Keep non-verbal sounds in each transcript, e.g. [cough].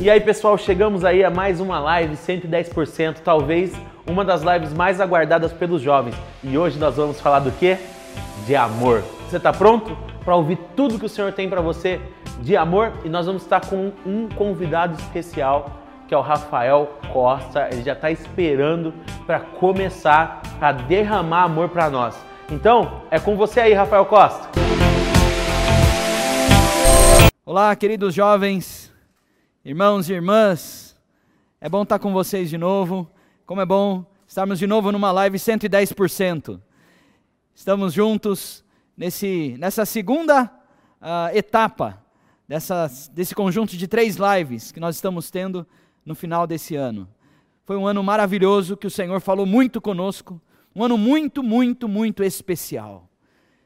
E aí, pessoal, chegamos aí a mais uma live 110%, talvez uma das lives mais aguardadas pelos jovens. E hoje nós vamos falar do quê? De amor. Você está pronto para ouvir tudo que o Senhor tem para você de amor? E nós vamos estar com um convidado especial, que é o Rafael Costa. Ele já está esperando para começar a derramar amor para nós. Então, é com você aí, Rafael Costa. Olá, queridos jovens, irmãos e irmãs. É bom estar com vocês de novo. Como é bom estarmos de novo numa live 110%. Estamos juntos nesse, nessa segunda uh, etapa dessa, desse conjunto de três lives que nós estamos tendo no final desse ano. Foi um ano maravilhoso que o Senhor falou muito conosco, um ano muito, muito, muito especial.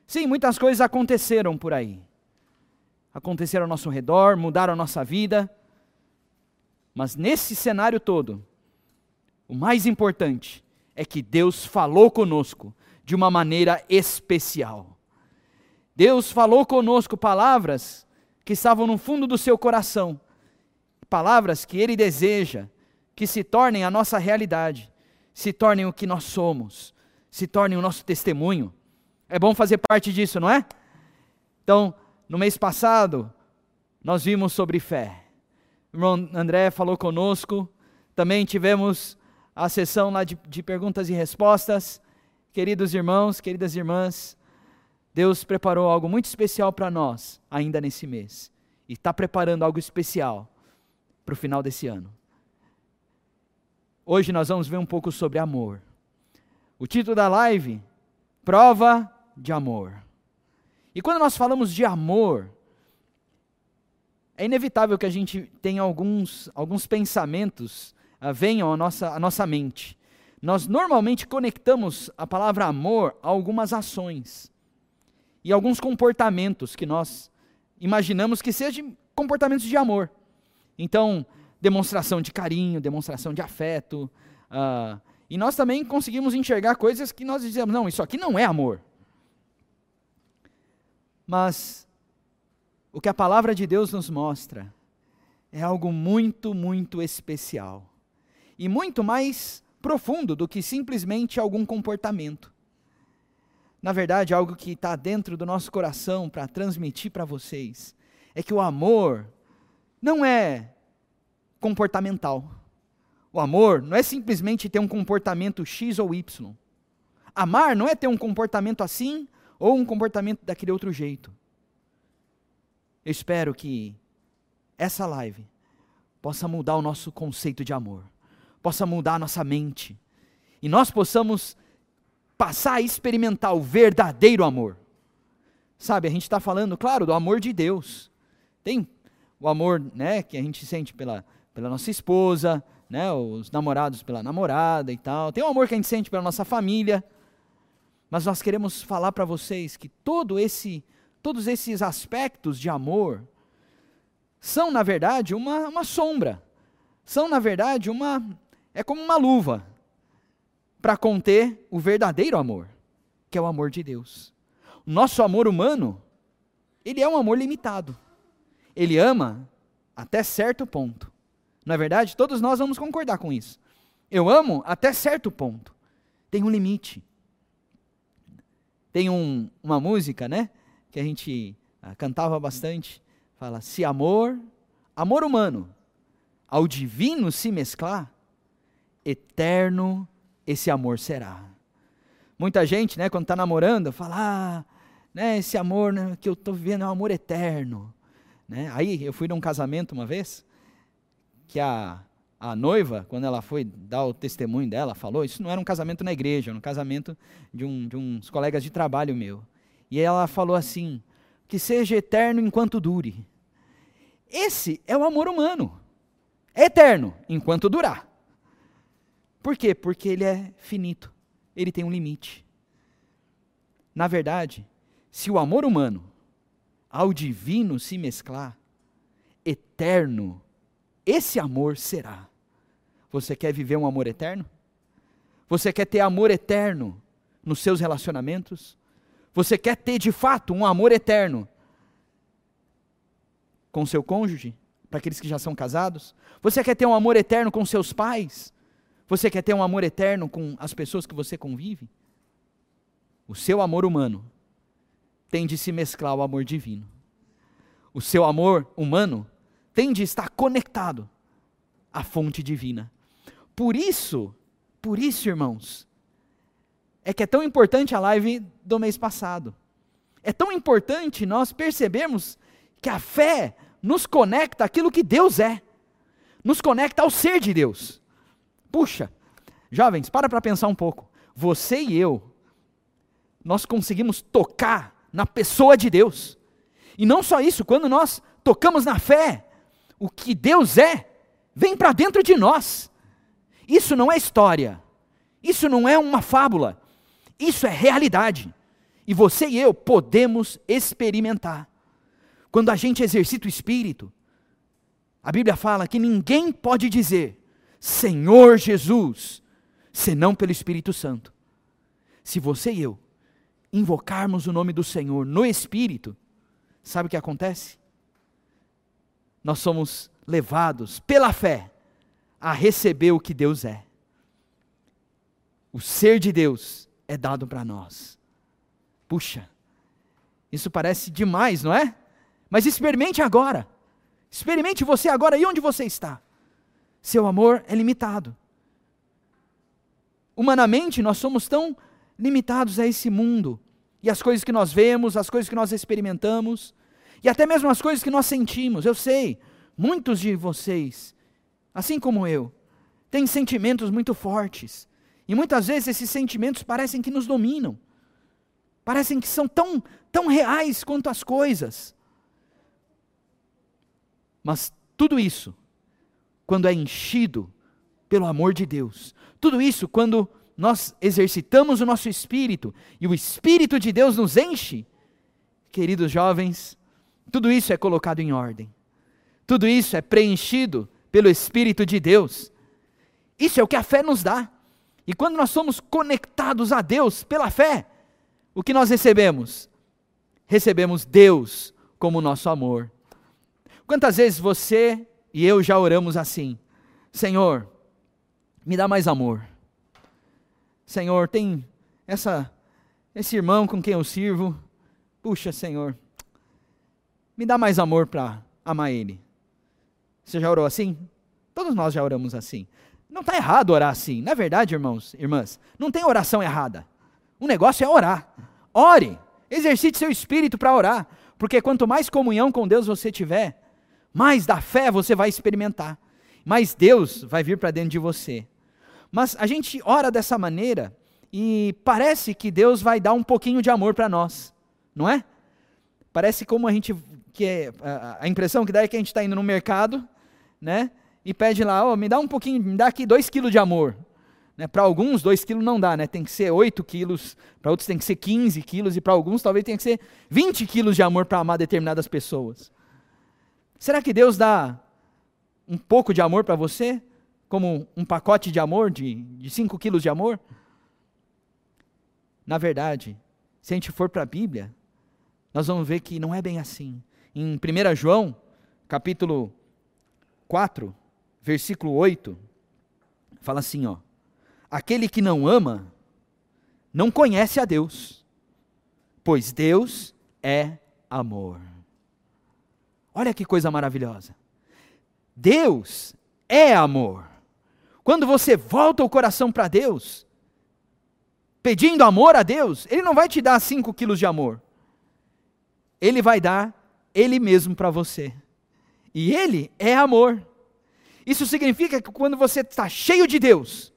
Sim, muitas coisas aconteceram por aí. Aconteceram ao nosso redor, mudaram a nossa vida. Mas nesse cenário todo, o mais importante é que Deus falou conosco de uma maneira especial. Deus falou conosco palavras que estavam no fundo do seu coração, palavras que Ele deseja que se tornem a nossa realidade, se tornem o que nós somos, se tornem o nosso testemunho. É bom fazer parte disso, não é? Então, no mês passado, nós vimos sobre fé. Irmão André falou conosco, também tivemos a sessão lá de, de perguntas e respostas. Queridos irmãos, queridas irmãs, Deus preparou algo muito especial para nós ainda nesse mês. E está preparando algo especial para o final desse ano. Hoje nós vamos ver um pouco sobre amor. O título da live: Prova de Amor. E quando nós falamos de amor, é inevitável que a gente tenha alguns, alguns pensamentos uh, venham à nossa, à nossa mente. Nós normalmente conectamos a palavra amor a algumas ações e alguns comportamentos que nós imaginamos que sejam comportamentos de amor. Então, demonstração de carinho, demonstração de afeto. Uh, e nós também conseguimos enxergar coisas que nós dizemos, não, isso aqui não é amor. Mas o que a palavra de Deus nos mostra é algo muito, muito especial. E muito mais profundo do que simplesmente algum comportamento. Na verdade, algo que está dentro do nosso coração para transmitir para vocês é que o amor não é comportamental. O amor não é simplesmente ter um comportamento X ou Y. Amar não é ter um comportamento assim ou um comportamento daquele outro jeito. Eu espero que essa live possa mudar o nosso conceito de amor, possa mudar a nossa mente, e nós possamos passar a experimentar o verdadeiro amor. Sabe, a gente está falando, claro, do amor de Deus. Tem o amor né, que a gente sente pela, pela nossa esposa, né, os namorados pela namorada e tal. Tem o amor que a gente sente pela nossa família. Mas nós queremos falar para vocês que todo esse, todos esses aspectos de amor são, na verdade, uma, uma sombra. São, na verdade, uma. É como uma luva para conter o verdadeiro amor, que é o amor de Deus. O nosso amor humano, ele é um amor limitado. Ele ama até certo ponto. É verdade? Todos nós vamos concordar com isso. Eu amo até certo ponto. Tem um limite. Tem um, uma música, né? Que a gente ah, cantava bastante. Fala: se amor, amor humano, ao divino se mesclar, eterno esse amor será. Muita gente, né, quando está namorando, fala: ah, né, esse amor né, que eu estou vivendo é um amor eterno. Né? Aí eu fui num casamento uma vez, que a, a noiva, quando ela foi dar o testemunho dela, falou, isso não era um casamento na igreja, era um casamento de, um, de uns colegas de trabalho meu. E ela falou assim, que seja eterno enquanto dure. Esse é o amor humano. É eterno enquanto durar. Por quê? Porque ele é finito. Ele tem um limite. Na verdade, se o amor humano ao divino se mesclar, eterno, esse amor será. Você quer viver um amor eterno? Você quer ter amor eterno nos seus relacionamentos? Você quer ter de fato um amor eterno com seu cônjuge? para aqueles que já são casados? Você quer ter um amor eterno com seus pais? Você quer ter um amor eterno com as pessoas que você convive? O seu amor humano tem de se mesclar ao amor divino. O seu amor humano tem de estar conectado à fonte divina. Por isso, por isso, irmãos, é que é tão importante a live do mês passado. É tão importante nós percebermos que a fé nos conecta àquilo que Deus é, nos conecta ao ser de Deus. Puxa, jovens, para para pensar um pouco. Você e eu, nós conseguimos tocar na pessoa de Deus. E não só isso, quando nós tocamos na fé, o que Deus é, vem para dentro de nós. Isso não é história, isso não é uma fábula, isso é realidade. E você e eu podemos experimentar. Quando a gente exercita o espírito, a Bíblia fala que ninguém pode dizer Senhor Jesus, senão pelo Espírito Santo. Se você e eu invocarmos o nome do Senhor no espírito, sabe o que acontece? Nós somos levados pela fé a receber o que Deus é. O ser de Deus é dado para nós. Puxa, isso parece demais, não é? Mas experimente agora. Experimente você agora e onde você está. Seu amor é limitado. Humanamente, nós somos tão limitados a esse mundo e as coisas que nós vemos, as coisas que nós experimentamos e até mesmo as coisas que nós sentimos. Eu sei, muitos de vocês, assim como eu, têm sentimentos muito fortes e muitas vezes esses sentimentos parecem que nos dominam. Parecem que são tão, tão reais quanto as coisas. Mas tudo isso, quando é enchido pelo amor de Deus, tudo isso quando nós exercitamos o nosso espírito e o Espírito de Deus nos enche, queridos jovens, tudo isso é colocado em ordem. Tudo isso é preenchido pelo Espírito de Deus. Isso é o que a fé nos dá. E quando nós somos conectados a Deus pela fé, o que nós recebemos? Recebemos Deus como nosso amor. Quantas vezes você e eu já oramos assim: Senhor, me dá mais amor. Senhor, tem essa esse irmão com quem eu sirvo. Puxa, Senhor, me dá mais amor para amar ele. Você já orou assim? Todos nós já oramos assim. Não está errado orar assim. Na é verdade, irmãos, irmãs, não tem oração errada. O negócio é orar. Ore. Exercite seu espírito para orar. Porque quanto mais comunhão com Deus você tiver, mais da fé você vai experimentar. Mais Deus vai vir para dentro de você. Mas a gente ora dessa maneira e parece que Deus vai dar um pouquinho de amor para nós, não é? Parece como a gente que é, a, a impressão que dá é que a gente está indo no mercado, né? E pede lá, oh, me dá um pouquinho, me dá aqui dois quilos de amor. Né, para alguns, dois quilos não dá, né? tem que ser oito quilos, para outros tem que ser 15 quilos, e para alguns talvez tenha que ser 20 quilos de amor para amar determinadas pessoas. Será que Deus dá um pouco de amor para você? Como um pacote de amor, de, de 5 quilos de amor? Na verdade, se a gente for para a Bíblia, nós vamos ver que não é bem assim. Em 1 João, capítulo 4, versículo 8, fala assim, ó: Aquele que não ama não conhece a Deus, pois Deus é amor. Olha que coisa maravilhosa. Deus é amor. Quando você volta o coração para Deus, pedindo amor a Deus, Ele não vai te dar 5 quilos de amor. Ele vai dar Ele mesmo para você. E Ele é amor. Isso significa que quando você está cheio de Deus,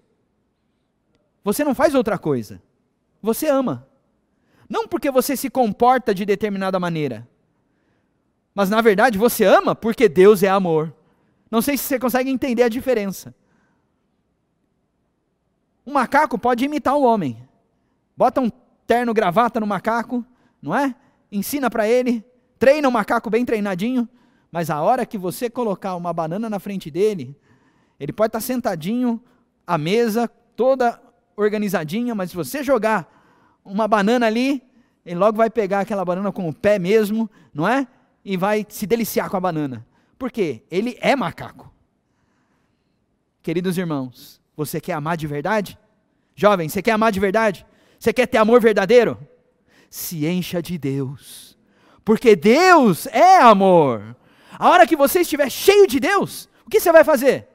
você não faz outra coisa. Você ama. Não porque você se comporta de determinada maneira, mas na verdade você ama porque Deus é amor. Não sei se você consegue entender a diferença. Um macaco pode imitar o homem. Bota um terno gravata no macaco, não é? Ensina para ele, treina o macaco bem treinadinho, mas a hora que você colocar uma banana na frente dele, ele pode estar sentadinho à mesa, toda organizadinha, mas se você jogar uma banana ali, ele logo vai pegar aquela banana com o pé mesmo, não é? E vai se deliciar com a banana. Porque ele é macaco. Queridos irmãos, você quer amar de verdade? Jovem, você quer amar de verdade? Você quer ter amor verdadeiro? Se encha de Deus. Porque Deus é amor. A hora que você estiver cheio de Deus, o que você vai fazer?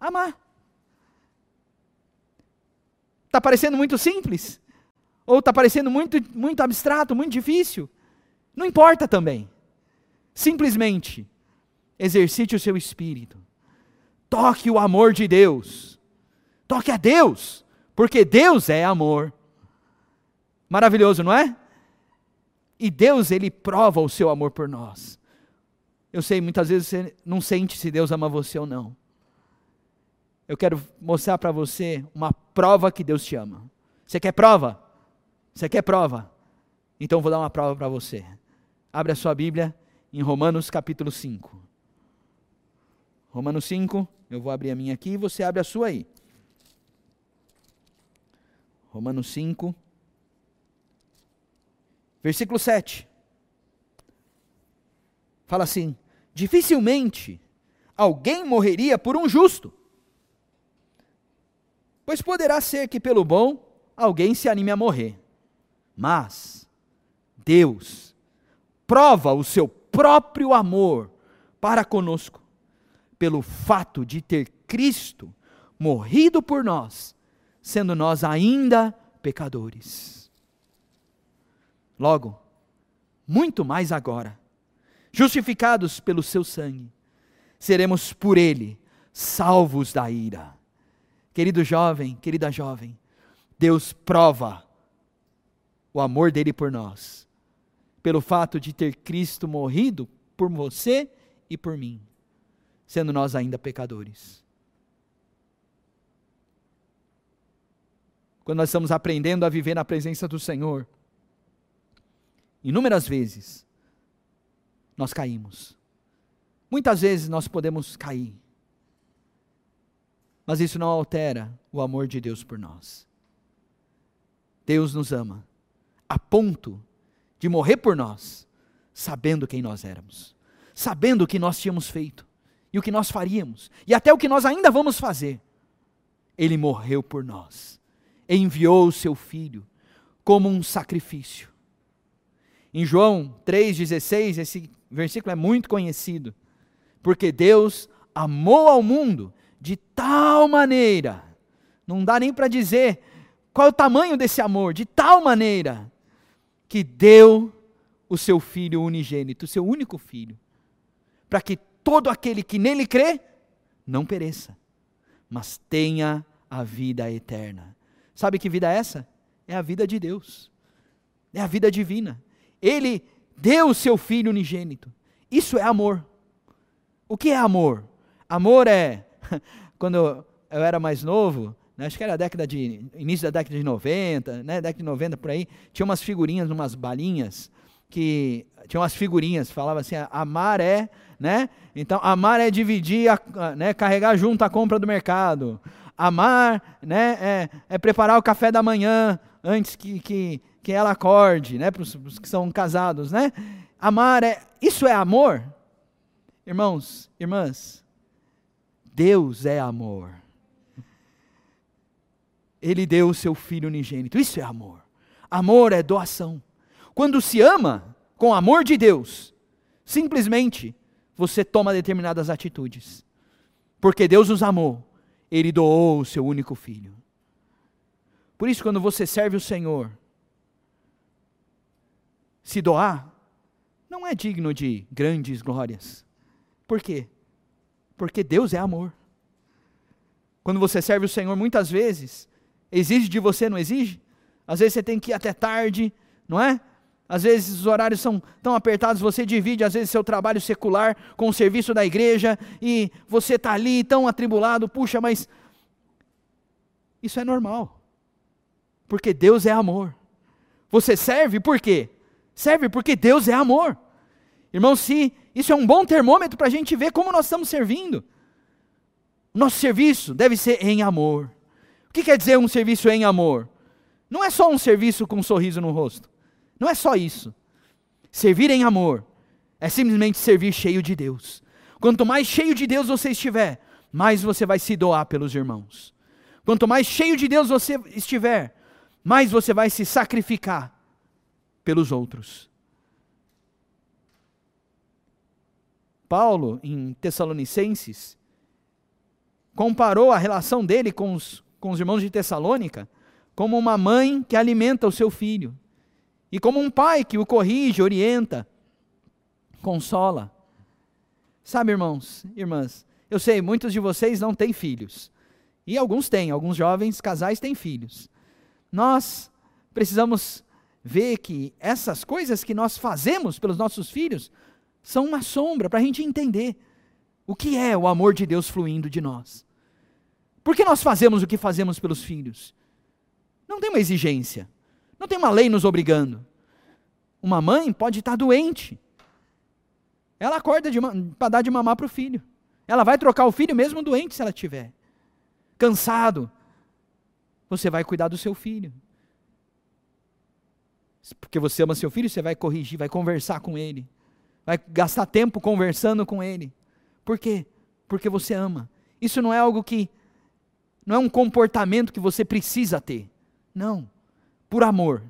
Amar. Está parecendo muito simples? Ou está parecendo muito, muito abstrato, muito difícil? Não importa também. Simplesmente exercite o seu espírito. Toque o amor de Deus. Toque a Deus, porque Deus é amor. Maravilhoso, não é? E Deus, ele prova o seu amor por nós. Eu sei, muitas vezes você não sente se Deus ama você ou não. Eu quero mostrar para você uma prova que Deus te ama. Você quer prova? Você quer prova? Então vou dar uma prova para você. Abre a sua Bíblia em Romanos capítulo 5. Romanos 5, eu vou abrir a minha aqui e você abre a sua aí. Romanos 5, versículo 7. Fala assim: dificilmente alguém morreria por um justo, pois poderá ser que pelo bom alguém se anime a morrer. Mas Deus prova o seu próprio amor para conosco, pelo fato de ter Cristo morrido por nós, sendo nós ainda pecadores. Logo, muito mais agora, justificados pelo seu sangue, seremos por ele salvos da ira. Querido jovem, querida jovem, Deus prova o amor dele por nós, pelo fato de ter Cristo morrido por você e por mim, sendo nós ainda pecadores. Quando nós estamos aprendendo a viver na presença do Senhor, inúmeras vezes nós caímos. Muitas vezes nós podemos cair. Mas isso não altera o amor de Deus por nós. Deus nos ama a ponto de morrer por nós, sabendo quem nós éramos, sabendo o que nós tínhamos feito e o que nós faríamos, e até o que nós ainda vamos fazer. Ele morreu por nós, enviou o seu filho como um sacrifício. Em João 3,16, esse versículo é muito conhecido, porque Deus amou ao mundo de tal maneira, não dá nem para dizer qual é o tamanho desse amor, de tal maneira, que deu o seu filho unigênito, o seu único filho, para que todo aquele que nele crê não pereça, mas tenha a vida eterna. Sabe que vida é essa? É a vida de Deus. É a vida divina. Ele deu o seu filho unigênito. Isso é amor. O que é amor? Amor é [laughs] quando eu era mais novo, né, acho que era a década de, início da década de 90, né, década de 90 por aí, tinha umas figurinhas, umas balinhas, que tinha umas figurinhas, falava assim, amar é, né, então amar é dividir, a, né, carregar junto a compra do mercado, amar, né, é, é preparar o café da manhã antes que, que, que ela acorde, né, para os que são casados, né, amar é, isso é amor? Irmãos, irmãs, Deus é amor. Ele deu o seu filho unigênito. Isso é amor. Amor é doação. Quando se ama com amor de Deus, simplesmente você toma determinadas atitudes. Porque Deus nos amou, Ele doou o seu único filho. Por isso, quando você serve o Senhor, se doar, não é digno de grandes glórias. Por quê? Porque Deus é amor. Quando você serve o Senhor, muitas vezes, Exige de você, não exige? Às vezes você tem que ir até tarde, não é? Às vezes os horários são tão apertados, você divide às vezes seu trabalho secular com o serviço da igreja e você está ali tão atribulado, puxa, mas isso é normal. Porque Deus é amor. Você serve por quê? Serve porque Deus é amor. Irmão, se isso é um bom termômetro para a gente ver como nós estamos servindo. Nosso serviço deve ser em amor. O que quer dizer um serviço em amor? Não é só um serviço com um sorriso no rosto. Não é só isso. Servir em amor é simplesmente servir cheio de Deus, Quanto mais cheio de Deus você estiver, mais você vai se doar pelos irmãos. Quanto mais cheio de Deus você estiver, mais você vai se sacrificar pelos outros. Paulo, em Tessalonicenses, comparou a relação dele com os, com os irmãos de Tessalônica como uma mãe que alimenta o seu filho, e como um pai que o corrige, orienta, consola. Sabe, irmãos, irmãs, eu sei, muitos de vocês não têm filhos, e alguns têm, alguns jovens casais têm filhos. Nós precisamos ver que essas coisas que nós fazemos pelos nossos filhos são uma sombra para a gente entender o que é o amor de Deus fluindo de nós. Por que nós fazemos o que fazemos pelos filhos? Não tem uma exigência, não tem uma lei nos obrigando. Uma mãe pode estar doente, ela acorda para dar de mamar para o filho. Ela vai trocar o filho mesmo doente se ela tiver. Cansado. Você vai cuidar do seu filho. Porque você ama seu filho, você vai corrigir, vai conversar com ele vai gastar tempo conversando com ele. Por quê? Porque você ama. Isso não é algo que não é um comportamento que você precisa ter. Não. Por amor,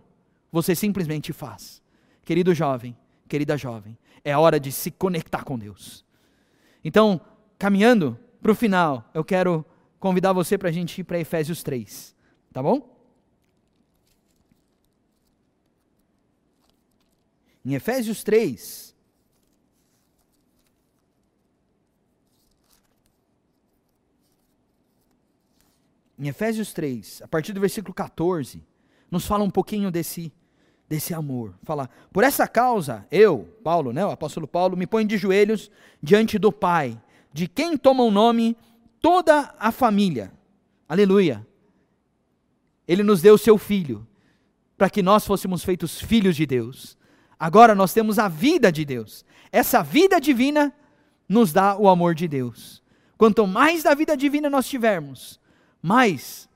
você simplesmente faz. Querido jovem, querida jovem, é hora de se conectar com Deus. Então, caminhando para o final, eu quero convidar você para a gente ir para Efésios 3. Tá bom? Em Efésios 3, em Efésios 3, a partir do versículo 14, nos fala um pouquinho desse, desse amor. Fala, por essa causa, eu, Paulo, né, o apóstolo Paulo, me ponho de joelhos diante do Pai, de quem toma o nome toda a família. Aleluia. Ele nos deu o seu filho, para que nós fôssemos feitos filhos de Deus. Agora nós temos a vida de Deus. Essa vida divina nos dá o amor de Deus. Quanto mais da vida divina nós tivermos, mais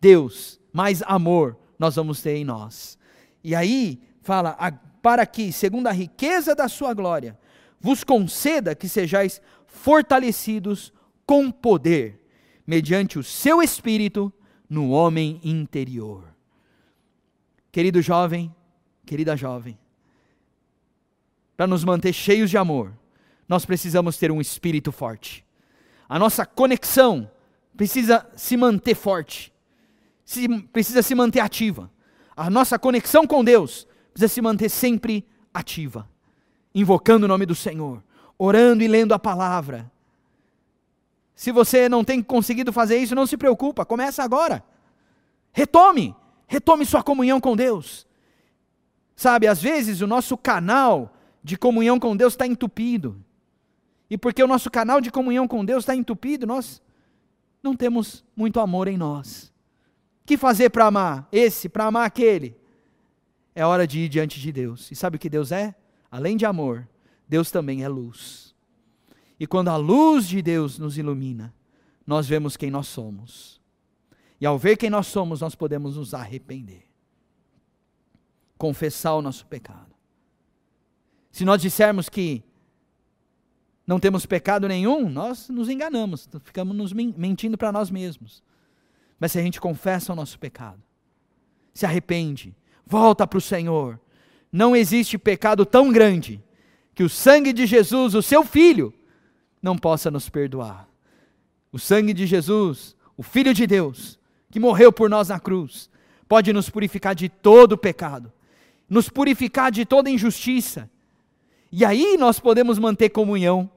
Deus, mais amor nós vamos ter em nós. E aí fala, para que, segundo a riqueza da sua glória, vos conceda que sejais fortalecidos com poder, mediante o seu espírito no homem interior. Querido jovem, querida jovem, para nos manter cheios de amor, nós precisamos ter um espírito forte. A nossa conexão precisa se manter forte, se, precisa se manter ativa. A nossa conexão com Deus precisa se manter sempre ativa, invocando o nome do Senhor, orando e lendo a palavra. Se você não tem conseguido fazer isso, não se preocupa, começa agora. Retome, retome sua comunhão com Deus. Sabe, às vezes o nosso canal de comunhão com Deus está entupido. E porque o nosso canal de comunhão com Deus está entupido, nós não temos muito amor em nós. O que fazer para amar esse, para amar aquele? É hora de ir diante de Deus. E sabe o que Deus é? Além de amor, Deus também é luz. E quando a luz de Deus nos ilumina, nós vemos quem nós somos. E ao ver quem nós somos, nós podemos nos arrepender. Confessar o nosso pecado. Se nós dissermos que não temos pecado nenhum, nós nos enganamos, ficamos nos mentindo para nós mesmos. Mas se a gente confessa o nosso pecado, se arrepende, volta para o Senhor, não existe pecado tão grande que o sangue de Jesus, o seu Filho, não possa nos perdoar. O sangue de Jesus, o Filho de Deus, que morreu por nós na cruz, pode nos purificar de todo pecado, nos purificar de toda injustiça. E aí nós podemos manter comunhão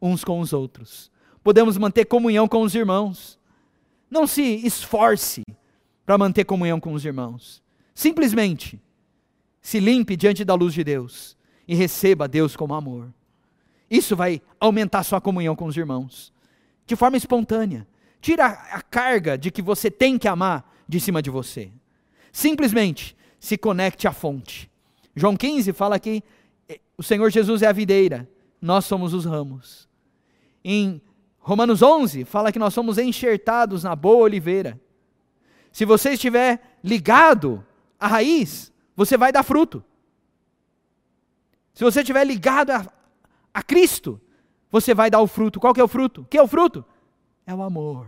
uns com os outros. Podemos manter comunhão com os irmãos. Não se esforce para manter comunhão com os irmãos. Simplesmente se limpe diante da luz de Deus e receba Deus como amor. Isso vai aumentar sua comunhão com os irmãos de forma espontânea. Tira a carga de que você tem que amar de cima de você. Simplesmente se conecte à fonte. João 15 fala que o Senhor Jesus é a videira, nós somos os ramos. Em Romanos 11, fala que nós somos enxertados na boa oliveira. Se você estiver ligado à raiz, você vai dar fruto. Se você estiver ligado a, a Cristo, você vai dar o fruto. Qual que é o fruto? O que é o fruto? É o amor.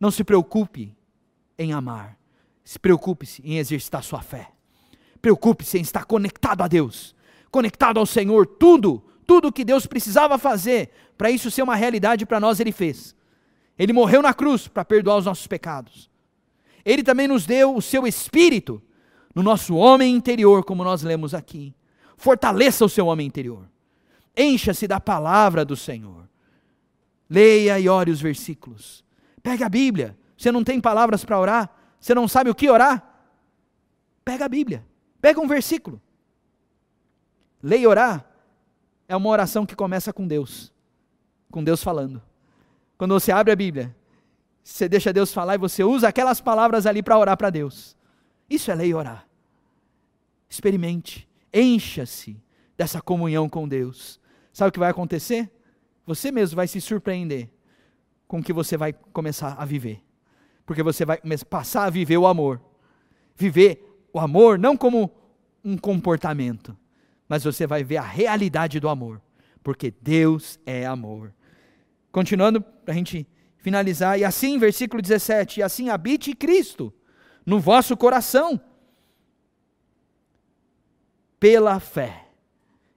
Não se preocupe em amar. Se preocupe-se em exercitar sua fé. Preocupe-se em estar conectado a Deus, conectado ao Senhor. Tudo, tudo que Deus precisava fazer para isso ser uma realidade para nós, Ele fez. Ele morreu na cruz para perdoar os nossos pecados. Ele também nos deu o seu Espírito no nosso homem interior, como nós lemos aqui. Fortaleça o seu homem interior. Encha-se da palavra do Senhor. Leia e ore os versículos. Pegue a Bíblia. Você não tem palavras para orar? Você não sabe o que orar? Pega a Bíblia. Pega um versículo. Leia e orar é uma oração que começa com Deus. Com Deus falando. Quando você abre a Bíblia, você deixa Deus falar e você usa aquelas palavras ali para orar para Deus. Isso é ler e orar. Experimente. Encha-se dessa comunhão com Deus. Sabe o que vai acontecer? Você mesmo vai se surpreender com o que você vai começar a viver. Porque você vai passar a viver o amor. Viver o amor não como um comportamento, mas você vai ver a realidade do amor. Porque Deus é amor. Continuando, para a gente finalizar, e assim, versículo 17: e assim habite Cristo no vosso coração, pela fé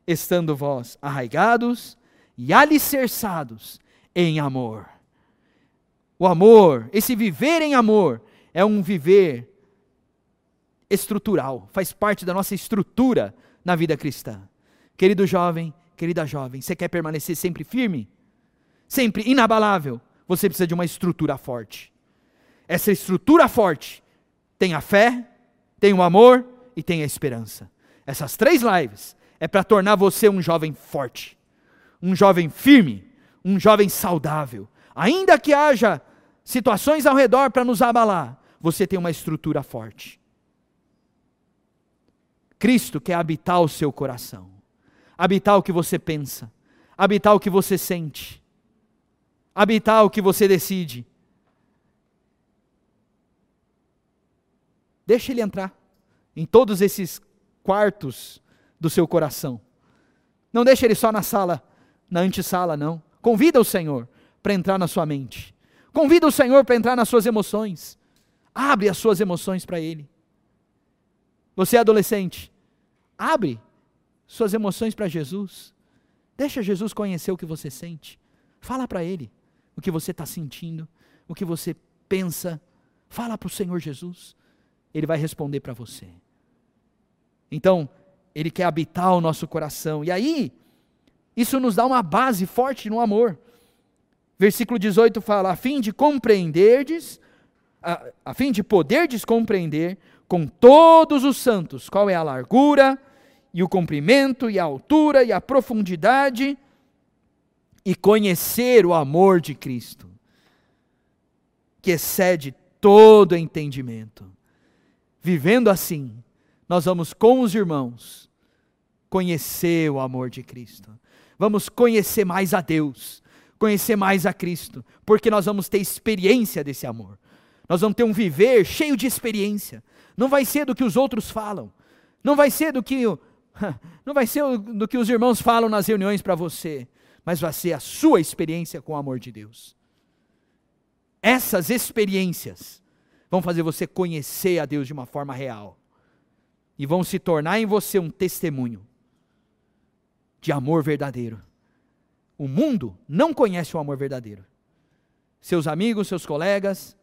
estando vós arraigados e alicerçados em amor. O amor, esse viver em amor, é um viver estrutural, faz parte da nossa estrutura na vida cristã. Querido jovem, querida jovem, você quer permanecer sempre firme? Sempre inabalável? Você precisa de uma estrutura forte. Essa estrutura forte tem a fé, tem o amor e tem a esperança. Essas três lives é para tornar você um jovem forte, um jovem firme, um jovem saudável. Ainda que haja situações ao redor para nos abalar, você tem uma estrutura forte. Cristo quer habitar o seu coração, habitar o que você pensa, habitar o que você sente, habitar o que você decide. Deixa ele entrar em todos esses quartos do seu coração. Não deixe ele só na sala, na antessala, não. Convida o Senhor para entrar na sua mente. Convida o Senhor para entrar nas suas emoções. Abre as suas emoções para Ele. Você é adolescente, abre suas emoções para Jesus. Deixa Jesus conhecer o que você sente. Fala para Ele o que você está sentindo, o que você pensa. Fala para o Senhor Jesus. Ele vai responder para você. Então, ele quer habitar o nosso coração. E aí, isso nos dá uma base forte no amor. Versículo 18 fala: a fim de compreenderdes, a, a fim de poderdes compreender com todos os santos qual é a largura, e o comprimento, e a altura, e a profundidade, e conhecer o amor de Cristo, que excede todo entendimento. Vivendo assim, nós vamos com os irmãos conhecer o amor de Cristo. Vamos conhecer mais a Deus, conhecer mais a Cristo, porque nós vamos ter experiência desse amor. Nós vamos ter um viver cheio de experiência. Não vai ser do que os outros falam. Não vai ser do que [laughs] não vai ser do que os irmãos falam nas reuniões para você, mas vai ser a sua experiência com o amor de Deus. Essas experiências vão fazer você conhecer a Deus de uma forma real e vão se tornar em você um testemunho de amor verdadeiro. O mundo não conhece o amor verdadeiro. Seus amigos, seus colegas,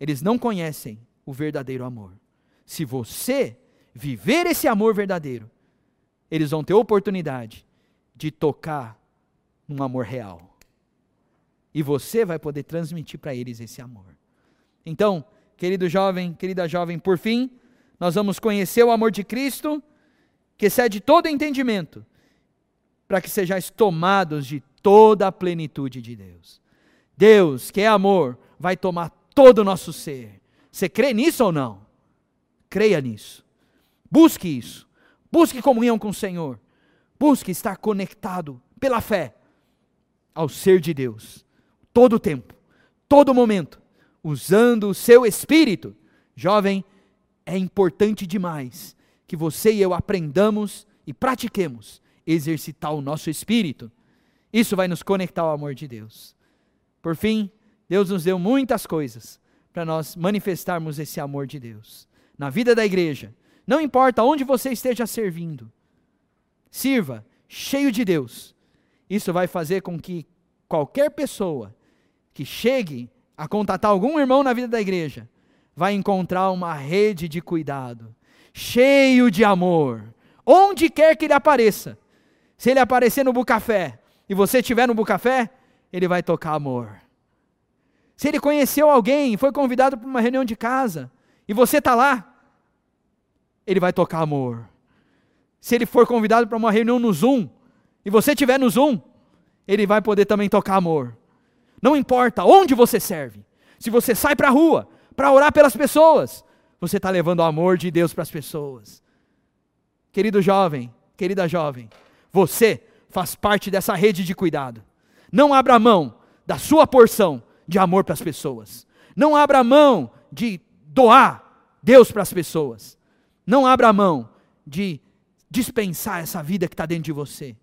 eles não conhecem o verdadeiro amor. Se você viver esse amor verdadeiro, eles vão ter oportunidade de tocar num amor real. E você vai poder transmitir para eles esse amor. Então, querido jovem, querida jovem, por fim, nós vamos conhecer o amor de Cristo, que excede todo entendimento, para que sejais tomados de toda a plenitude de Deus. Deus, que é amor, vai tomar todo o nosso ser. Você crê nisso ou não? Creia nisso. Busque isso. Busque comunhão com o Senhor. Busque estar conectado pela fé ao ser de Deus. Todo tempo, todo momento, usando o seu espírito. Jovem, é importante demais que você e eu aprendamos e pratiquemos exercitar o nosso espírito. Isso vai nos conectar ao amor de Deus. Por fim, Deus nos deu muitas coisas para nós manifestarmos esse amor de Deus. Na vida da igreja, não importa onde você esteja servindo, sirva cheio de Deus. Isso vai fazer com que qualquer pessoa que chegue a contatar algum irmão na vida da igreja vai encontrar uma rede de cuidado, cheio de amor, onde quer que ele apareça. Se ele aparecer no Bucafé e você estiver no Bucafé, ele vai tocar amor. Se ele conheceu alguém, foi convidado para uma reunião de casa, e você está lá, ele vai tocar amor. Se ele for convidado para uma reunião no Zoom, e você estiver no Zoom, ele vai poder também tocar amor. Não importa onde você serve, se você sai para a rua para orar pelas pessoas, você está levando o amor de Deus para as pessoas. Querido jovem, querida jovem, você faz parte dessa rede de cuidado. Não abra mão da sua porção de amor para as pessoas. Não abra mão de doar Deus para as pessoas. Não abra mão de dispensar essa vida que está dentro de você.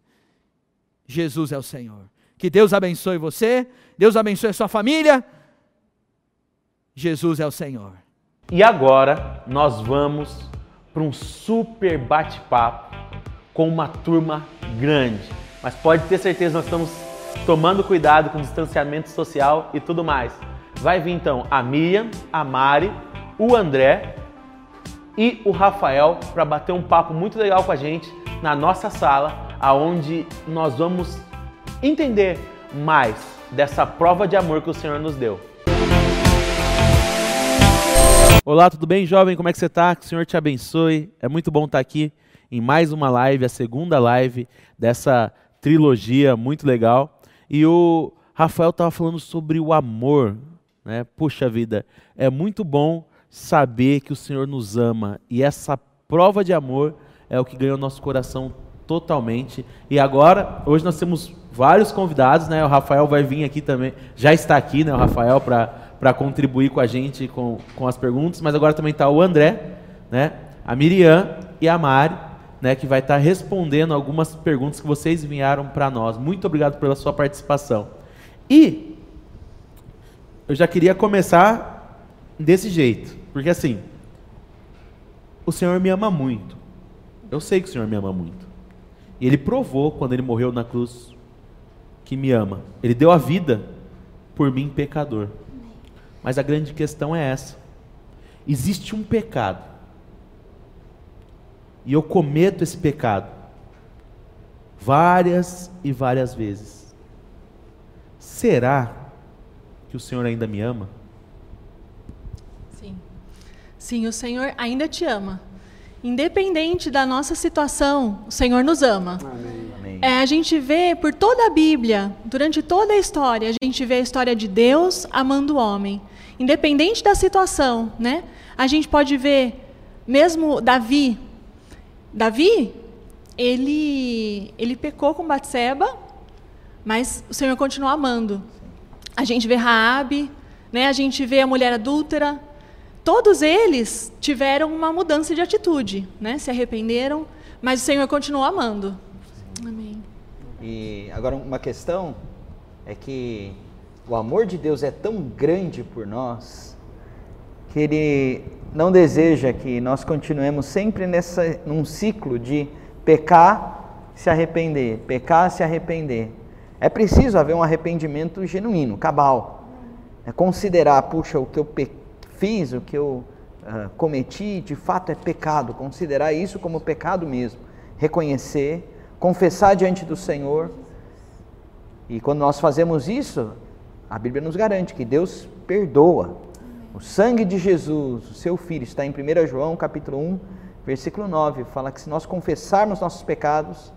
Jesus é o Senhor. Que Deus abençoe você, Deus abençoe a sua família. Jesus é o Senhor. E agora nós vamos para um super bate-papo com uma turma grande. Mas pode ter certeza, nós estamos tomando cuidado com o distanciamento social e tudo mais. Vai vir então a Miriam, a Mari, o André e o Rafael para bater um papo muito legal com a gente na nossa sala, aonde nós vamos entender mais dessa prova de amor que o Senhor nos deu. Olá, tudo bem, jovem? Como é que você está? Que o Senhor te abençoe. É muito bom estar aqui em mais uma live, a segunda live dessa trilogia muito legal. E o Rafael estava falando sobre o amor, né? Puxa vida, é muito bom saber que o Senhor nos ama e essa prova de amor é o que ganhou nosso coração totalmente. E agora, hoje nós temos vários convidados, né? O Rafael vai vir aqui também, já está aqui, né? O Rafael para contribuir com a gente com, com as perguntas, mas agora também está o André, né? A Miriam e a Mari né, que vai estar respondendo algumas perguntas que vocês enviaram para nós. Muito obrigado pela sua participação. E eu já queria começar desse jeito, porque assim, o Senhor me ama muito. Eu sei que o Senhor me ama muito. E Ele provou quando Ele morreu na cruz que me ama. Ele deu a vida por mim, pecador. Mas a grande questão é essa: existe um pecado e eu cometo esse pecado várias e várias vezes, será que o Senhor ainda me ama? Sim. O Senhor ainda te ama. Independente da nossa situação, o Senhor nos ama. Amém. É, a gente vê por toda a Bíblia, durante toda a história, a gente vê a história de Deus amando o homem. Independente da situação, né? A gente pode ver mesmo Davi, Davi, ele, ele pecou com Batseba, mas o Senhor continua amando. A gente vê Raabe, né? A gente vê a mulher adúltera. Todos eles tiveram uma mudança de atitude, né? Se arrependeram, mas o Senhor continua amando. Amém. E agora uma questão é que o amor de Deus é tão grande por nós que ele não deseja que nós continuemos sempre nessa, num ciclo de pecar, se arrepender, pecar, se arrepender. É preciso haver um arrependimento genuíno, cabal. É considerar, puxa, o que eu fiz, o que eu uh, cometi, de fato é pecado. Considerar isso como pecado mesmo. Reconhecer, confessar diante do Senhor. E quando nós fazemos isso, a Bíblia nos garante que Deus perdoa. O sangue de Jesus, o seu Filho, está em 1 João capítulo 1, versículo 9, fala que se nós confessarmos nossos pecados,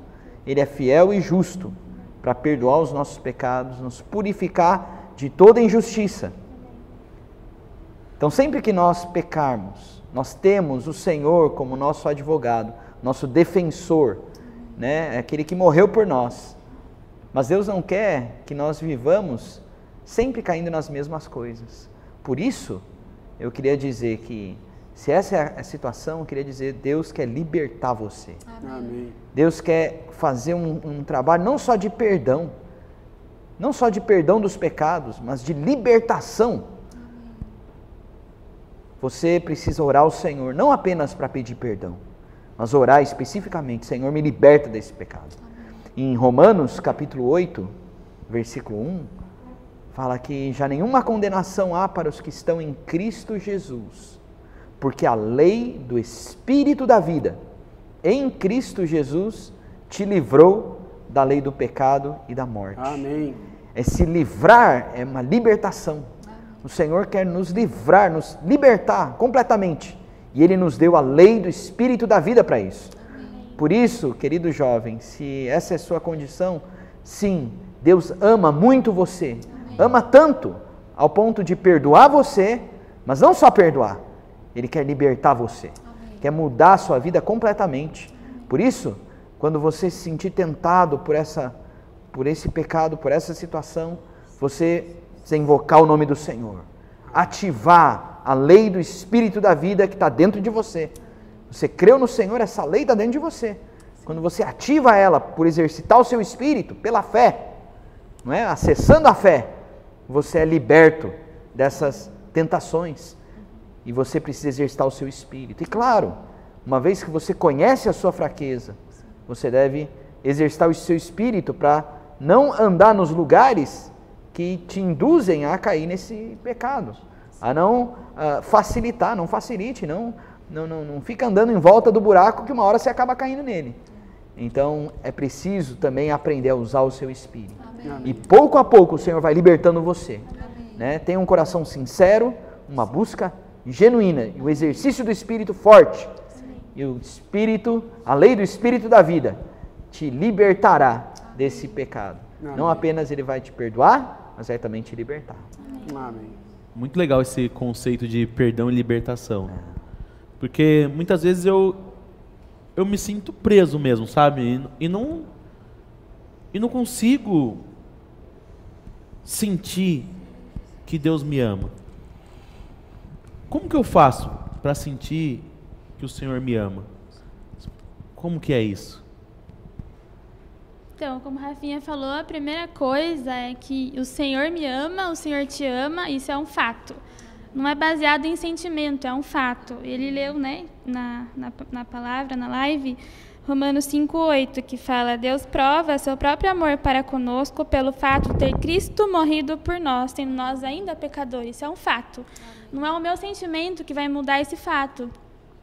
Ele é fiel e justo para perdoar os nossos pecados, nos purificar de toda injustiça. Então, sempre que nós pecarmos, nós temos o Senhor como nosso advogado, nosso defensor, né? É aquele que morreu por nós. Mas Deus não quer que nós vivamos sempre caindo nas mesmas coisas. Por isso, eu queria dizer que Se essa é a situação, eu queria dizer, Deus quer libertar você. Amém. Deus quer fazer um, um trabalho não só de perdão, não só de perdão dos pecados, mas de libertação. Você precisa orar ao Senhor, não apenas para pedir perdão, mas orar especificamente: Senhor, me liberta desse pecado. Em Romanos capítulo 8, versículo 1, fala que já nenhuma condenação há para os que estão em Cristo Jesus, porque a lei do Espírito da vida em Cristo Jesus te livrou da lei do pecado e da morte. Amém. É se livrar, é uma libertação. O Senhor quer nos livrar, nos libertar completamente. E Ele nos deu a lei do Espírito da vida para isso. Por isso, querido jovem, se essa é a sua condição, sim, Deus ama muito você. Ama tanto ao ponto de perdoar você, mas não só perdoar, Ele quer libertar você. Quer mudar a sua vida completamente. Por isso, quando você se sentir tentado por essa por esse pecado, por essa situação, você você invocar o nome do Senhor, ativar a lei do Espírito da vida que está dentro de você. Você creu no Senhor, essa lei está dentro de você. Quando você ativa ela por exercitar o seu espírito, pela fé, não é? acessando a fé, você é liberto dessas tentações. E você precisa exercitar o seu espírito. E claro, uma vez que você conhece a sua fraqueza, você deve exercitar o seu espírito para não andar nos lugares que te induzem a cair nesse pecado, a não uh, facilitar, não facilite, não, não, não, não fica andando em volta do buraco que uma hora você acaba caindo nele. Então é preciso também aprender a usar o seu espírito. Amém. E pouco a pouco o Senhor vai libertando você. Né? Tenha um coração sincero, uma busca genuína e o exercício do espírito forte. E o espírito, a lei do espírito da vida, te libertará desse pecado. Amém. Não apenas ele vai te perdoar, mas vai também te libertar. Amém. Muito legal esse conceito de perdão e libertação. Porque muitas vezes eu eu me sinto preso mesmo, sabe? E, e não e não consigo sentir que Deus me ama. Como que eu faço para sentir que o Senhor me ama? Como que é isso? Então, como Rafinha falou, a primeira coisa é que o Senhor me ama, o Senhor te ama, isso é um fato. Não é baseado em sentimento, é um fato. Ele leu né, na, na, na palavra, na live, Romanos 5,8, que fala: Deus prova seu próprio amor para conosco pelo fato de ter Cristo morrido por nós, sendo nós ainda pecadores. Isso é um fato. Não é o meu sentimento que vai mudar esse fato.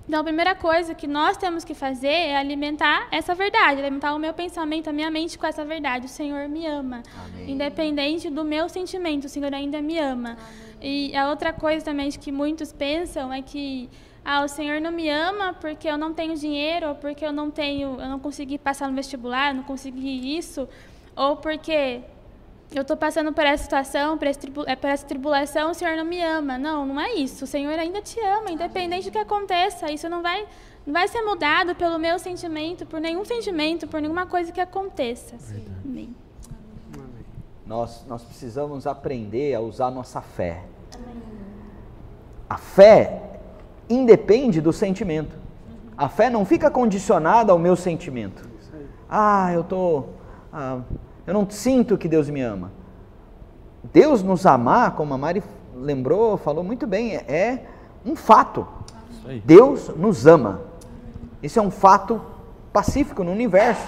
Então, a primeira coisa que nós temos que fazer é alimentar essa verdade, alimentar o meu pensamento, a minha mente com essa verdade. O Senhor me ama. Amém. Independente do meu sentimento, o Senhor ainda me ama. Amém. E a outra coisa também que muitos pensam é que ah, o Senhor não me ama porque eu não tenho dinheiro, ou porque eu não tenho, eu não consegui passar no vestibular, eu não consegui isso, ou porque eu estou passando por essa situação, por, é, por essa tribulação, o Senhor não me ama. Não, não é isso. O Senhor ainda te ama, independente do que aconteça. Isso não vai, não vai ser mudado pelo meu sentimento, por nenhum sentimento, por nenhuma coisa que aconteça. Amém. Nós, nós precisamos aprender a usar nossa fé. A fé independe do sentimento. A fé não fica condicionada ao meu sentimento. Ah, eu estou. Ah, eu não sinto que Deus me ama. Deus nos amar, como a Mari lembrou, falou muito bem, é um fato. Deus nos ama. Isso é um fato pacífico no universo.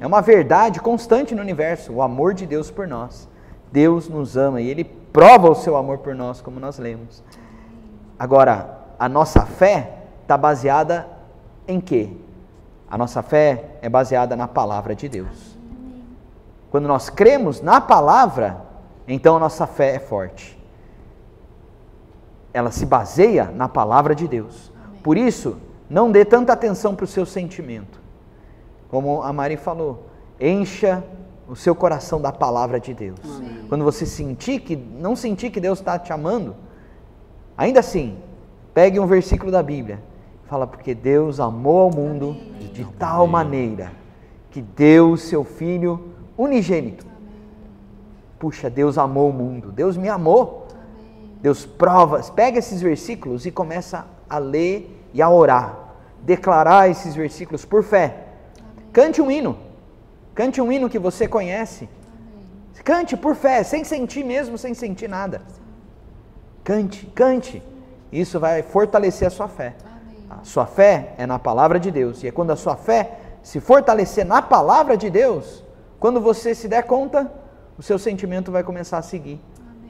É uma verdade constante no universo, o amor de Deus por nós. Deus nos ama e Ele prova o seu amor por nós, como nós lemos. Agora, a nossa fé está baseada em quê? A nossa fé é baseada na palavra de Deus. Quando nós cremos na palavra, então a nossa fé é forte. Ela se baseia na palavra de Deus. Por isso, não dê tanta atenção para o seu sentimento. Como a Mari falou, encha o seu coração da palavra de Deus. Amém. Quando você sentir que não sentir que Deus está te amando, ainda assim, pegue um versículo da Bíblia. Fala porque Deus amou ao mundo de, de tal maneira que deu o seu filho unigênito. Puxa, Deus amou o mundo, Deus me amou. Deus prova, pega esses versículos e começa a ler e a orar, declarar esses versículos por fé. Cante um hino, cante um hino que você conhece. Cante por fé, sem sentir mesmo, sem sentir nada. Cante, cante. Isso vai fortalecer a sua fé. A sua fé é na palavra de Deus. E é quando a sua fé se fortalecer na palavra de Deus, quando você se der conta, o seu sentimento vai começar a seguir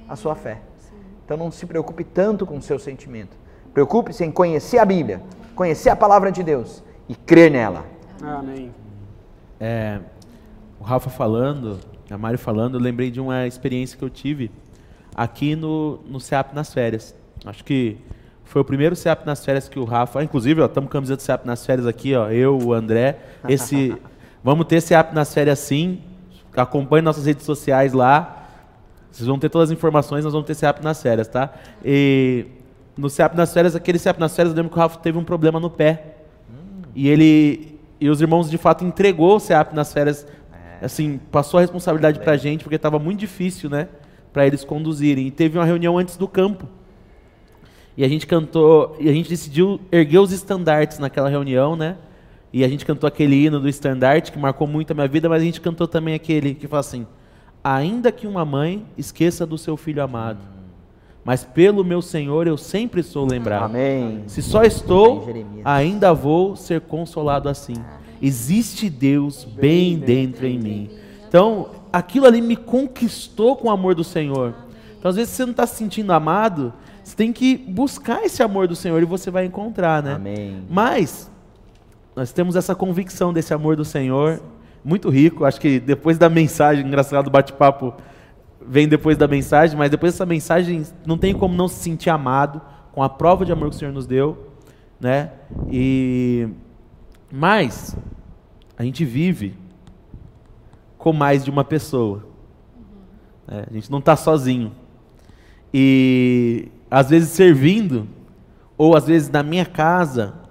a sua fé. Então não se preocupe tanto com o seu sentimento. Preocupe-se em conhecer a Bíblia, conhecer a palavra de Deus e crer nela. Amém. É, o Rafa falando, a Mário falando, eu lembrei de uma experiência que eu tive aqui no, no CEAP nas férias. Acho que foi o primeiro CEAP nas férias que o Rafa, inclusive, estamos com camiseta do CEAP nas férias aqui, ó, eu, o André. Esse, [laughs] vamos ter CEAP nas férias sim. Acompanhe nossas redes sociais lá. Vocês vão ter todas as informações, nós vamos ter CEAP nas férias, tá? E no CEAP nas férias, aquele CEAP nas férias, eu lembro que o Rafa teve um problema no pé. Hum. E ele e os irmãos de fato entregou o CEAP nas férias assim, passou a responsabilidade para a gente, porque estava muito difícil, né? Para eles conduzirem. E teve uma reunião antes do campo. E a gente cantou, e a gente decidiu erguer os estandartes naquela reunião, né? E a gente cantou aquele hino do estandarte, que marcou muito a minha vida, mas a gente cantou também aquele que fala assim: Ainda que uma mãe esqueça do seu filho amado, mas pelo meu Senhor eu sempre sou lembrado. Amém. Se só estou, ainda vou ser consolado assim existe Deus bem dentro em mim. Então, aquilo ali me conquistou com o amor do Senhor. Então, às vezes, você não está se sentindo amado, você tem que buscar esse amor do Senhor e você vai encontrar, né? Amém. Mas, nós temos essa convicção desse amor do Senhor, muito rico. Acho que depois da mensagem, engraçado, bate-papo vem depois da mensagem, mas depois dessa mensagem não tem como não se sentir amado com a prova de amor que o Senhor nos deu, né? E mas a gente vive com mais de uma pessoa. Uhum. É, a gente não está sozinho. E às vezes servindo, ou às vezes na minha casa,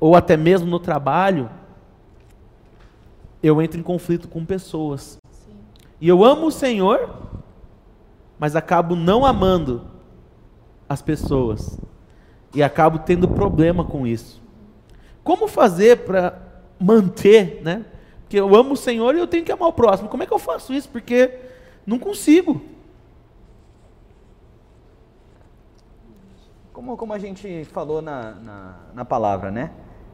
ou até mesmo no trabalho, eu entro em conflito com pessoas. Sim. E eu amo o Senhor, mas acabo não amando as pessoas. E acabo tendo problema com isso. Como fazer para manter, né? Porque eu amo o Senhor e eu tenho que amar o próximo. Como é que eu faço isso? Porque não consigo. Como, como a gente falou na, na, na palavra, né?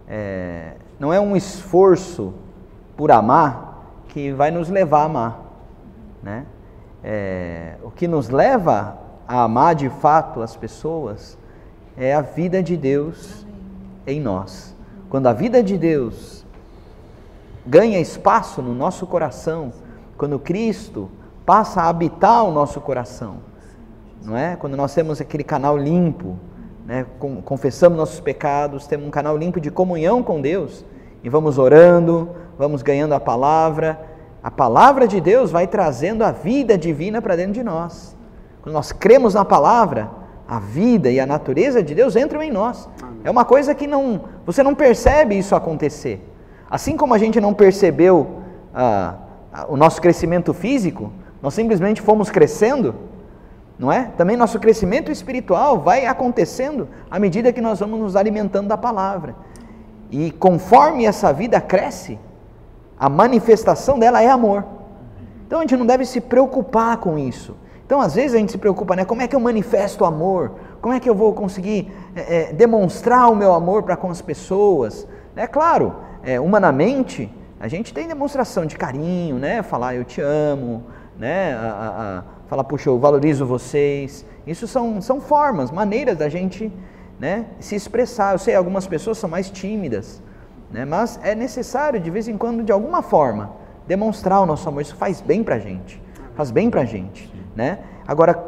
É, não é um esforço por amar que vai nos levar a amar, né? É, o que nos leva a amar de fato as pessoas é a vida de Deus em nós. Quando a vida de Deus ganha espaço no nosso coração, quando Cristo passa a habitar o nosso coração, não é? Quando nós temos aquele canal limpo, né? confessamos nossos pecados, temos um canal limpo de comunhão com Deus e vamos orando, vamos ganhando a palavra, a palavra de Deus vai trazendo a vida divina para dentro de nós. Quando nós cremos na palavra, a vida e a natureza de Deus entram em nós. Amém. É uma coisa que não, você não percebe isso acontecer. Assim como a gente não percebeu ah, o nosso crescimento físico, nós simplesmente fomos crescendo, não é? Também nosso crescimento espiritual vai acontecendo à medida que nós vamos nos alimentando da palavra. E conforme essa vida cresce, a manifestação dela é amor. Então a gente não deve se preocupar com isso. Então, às vezes a gente se preocupa, né? Como é que eu manifesto amor? Como é que eu vou conseguir é, é, demonstrar o meu amor para com as pessoas? É claro, é, humanamente, a gente tem demonstração de carinho, né? Falar eu te amo, né? A, a, a, falar, puxa, eu valorizo vocês. Isso são, são formas, maneiras da gente né, se expressar. Eu sei, algumas pessoas são mais tímidas, né? mas é necessário, de vez em quando, de alguma forma, demonstrar o nosso amor. Isso faz bem para a gente. Faz bem para a gente. Né? Agora,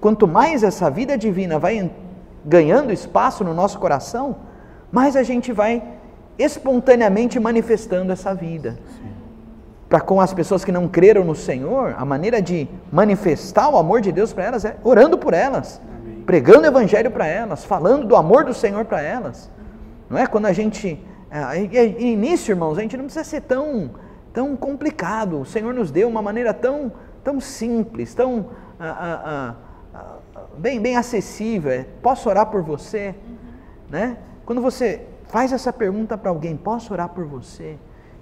quanto mais essa vida divina vai ganhando espaço no nosso coração, mais a gente vai espontaneamente manifestando essa vida. Para com as pessoas que não creram no Senhor, a maneira de manifestar o amor de Deus para elas é orando por elas, Amém. pregando o evangelho para elas, falando do amor do Senhor para elas. Não é quando a gente é, início, irmãos, a gente não precisa ser tão tão complicado. O Senhor nos deu uma maneira tão tão simples, tão ah, ah, bem, bem acessível. É, posso orar por você? Uhum. Né? Quando você faz essa pergunta para alguém, posso orar por você?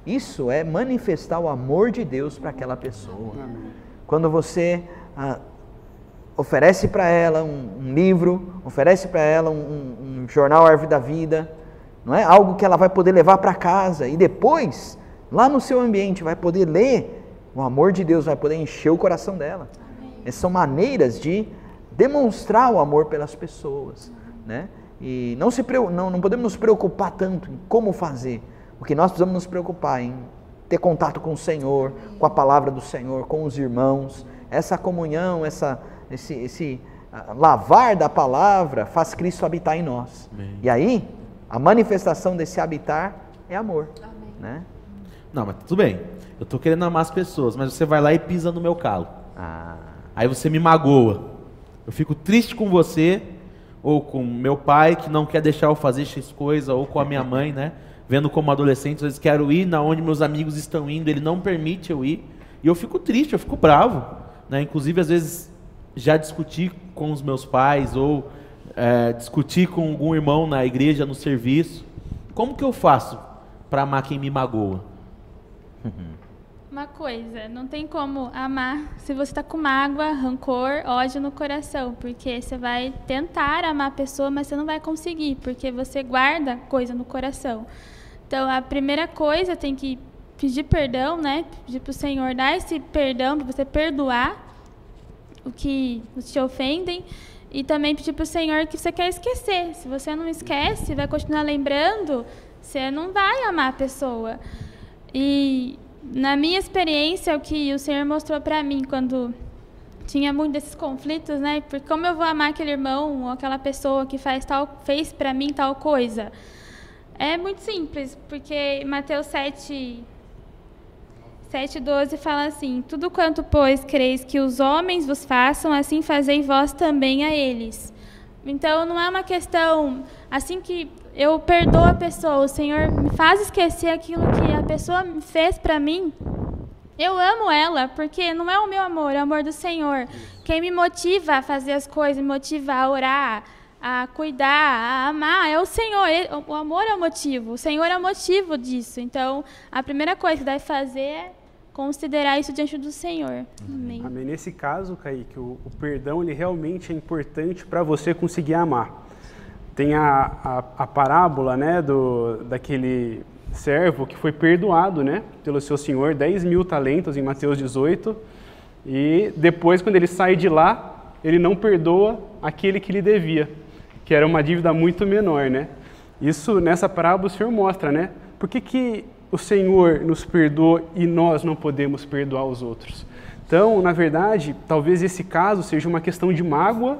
Isso é manifestar o amor de Deus para aquela pessoa. Amém. Quando você ah, oferece para ela um, um, livro, oferece para ela um, um, um, jornal Árvore da Vida, não é algo que ela vai poder levar para casa e depois, lá no seu ambiente, vai poder ler, o amor de Deus vai poder encher o coração dela. Essas são maneiras de demonstrar o amor pelas pessoas, né? E não, se, não, não podemos nos preocupar tanto em como fazer, o que nós precisamos nos preocupar em ter contato com o Senhor, com a palavra do Senhor, com os irmãos, essa comunhão, essa, esse, esse uh, lavar da palavra faz Cristo habitar em nós. Amém. E aí, a manifestação desse habitar é amor. Amém. Né? Não, mas tudo bem. Eu estou querendo amar as pessoas, mas você vai lá e pisa no meu calo. Ah. Aí você me magoa. Eu fico triste com você, ou com meu pai que não quer deixar eu fazer X coisa, ou com a minha mãe, né? Vendo como adolescente, às vezes quero ir na onde meus amigos estão indo, ele não permite eu ir. E eu fico triste, eu fico bravo. Né? Inclusive, às vezes, já discuti com os meus pais, ou é, discuti com algum irmão na igreja, no serviço. Como que eu faço para amar quem me magoa? Uma coisa, não tem como amar se você está com mágoa, rancor, ódio no coração, porque você vai tentar amar a pessoa, mas você não vai conseguir, porque você guarda coisa no coração. Então, a primeira coisa tem que pedir perdão, né? Pedir para o Senhor dar esse perdão, para você perdoar o que te ofendem. E também pedir para o Senhor que você quer esquecer. Se você não esquece, vai continuar lembrando, você não vai amar a pessoa. E na minha experiência, o que o Senhor mostrou para mim quando tinha muito desses conflitos, né? Porque como eu vou amar aquele irmão ou aquela pessoa que faz tal, fez para mim tal coisa? É muito simples, porque Mateus 7, 7,12 fala assim: Tudo quanto, pois, creis que os homens vos façam, assim fazei vós também a eles. Então, não é uma questão. Assim que eu perdoo a pessoa, o Senhor me faz esquecer aquilo que a pessoa fez para mim. Eu amo ela, porque não é o meu amor, é o amor do Senhor. Quem me motiva a fazer as coisas, me motiva a orar, a cuidar, a amar, é o Senhor. O amor é o motivo, o Senhor é o motivo disso. Então, a primeira coisa que deve fazer é considerar isso diante do Senhor. Amém. Amém. Nesse caso, Kaique, o, o perdão ele realmente é importante para você conseguir amar. Tem a, a, a, parábola né, do, daquele servo que foi perdoado né, pelo seu senhor, 10 mil talentos em Mateus 18, e depois, quando ele sai de lá, ele não perdoa aquele que lhe devia, que era uma dívida muito menor. Né? Isso, nessa parábola, o Senhor mostra, né? Por que, que o Senhor nos perdoa e nós não podemos perdoar os outros. Então, na verdade, talvez esse caso seja uma questão de mágoa,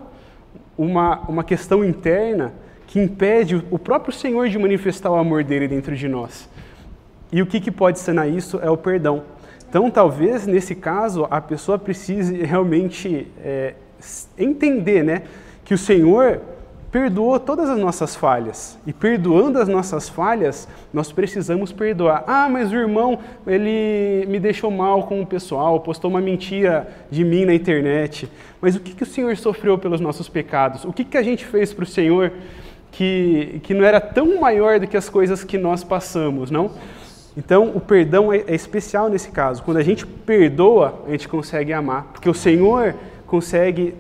uma, uma questão interna que impede o próprio Senhor de manifestar o amor dele dentro de nós. E o que, que pode sanar isso é o perdão. Então, talvez nesse caso a pessoa precise realmente é, entender né, que o Senhor perdoou todas as nossas falhas. E perdoando as nossas falhas, nós precisamos perdoar. Ah, mas o irmão, ele me deixou mal com o pessoal, postou uma mentira de mim na internet. Mas o que, que o Senhor sofreu pelos nossos pecados? O que, que a gente fez para o Senhor que, que não era tão maior do que as coisas que nós passamos, não? Então, o perdão é, é especial nesse caso. Quando a gente perdoa, a gente consegue amar. Porque o Senhor consegue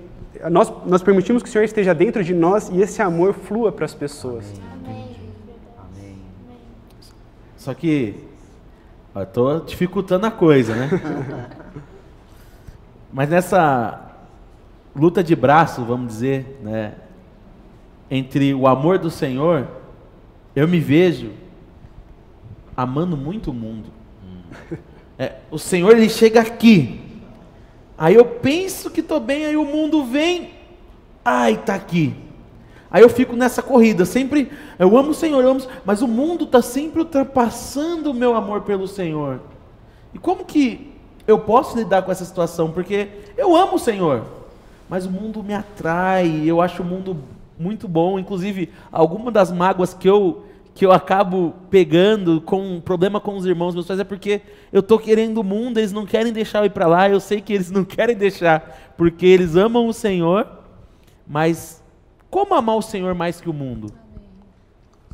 nós, nós permitimos que o Senhor esteja dentro de nós e esse amor flua para as pessoas. Amém. Amém. Só que estou dificultando a coisa, né? [laughs] Mas nessa luta de braço, vamos dizer, né, entre o amor do Senhor, eu me vejo amando muito o mundo. É, o Senhor ele chega aqui, Aí eu penso que estou bem, aí o mundo vem, ai, está aqui. Aí eu fico nessa corrida, sempre, eu amo o Senhor, eu amo, mas o mundo está sempre ultrapassando o meu amor pelo Senhor. E como que eu posso lidar com essa situação? Porque eu amo o Senhor, mas o mundo me atrai, eu acho o mundo muito bom. Inclusive, algumas das mágoas que eu que eu acabo pegando com um problema com os irmãos meus pais é porque eu estou querendo o mundo, eles não querem deixar eu ir para lá, eu sei que eles [laughs] não querem deixar, porque eles amam o Senhor, Mas como amar o Senhor mais que o mundo?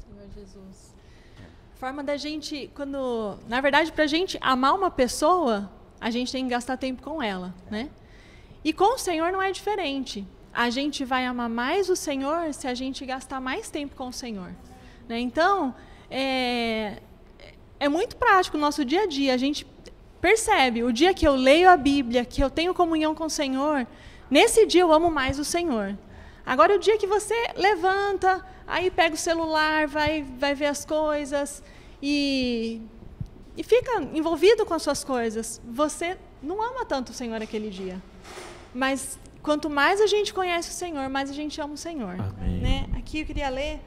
Senhor Jesus. Forma da gente, quando. Na verdade, para a gente amar uma pessoa, a gente tem que gastar tempo com ela, né? E com o Senhor não é diferente. A gente vai amar mais o Senhor se a gente gastar mais tempo com o Senhor. Né? Então, é, é muito prático no nosso dia a dia. A gente percebe, o dia que eu leio a Bíblia, que eu tenho comunhão com o Senhor, nesse dia eu amo mais o Senhor. Agora, o dia que você levanta, aí pega o celular, vai, vai ver as coisas e, e fica envolvido com as suas coisas, você não ama tanto o Senhor aquele dia. Mas quanto mais a gente conhece o Senhor, mais a gente ama o Senhor. Amém. Né? Aqui eu queria ler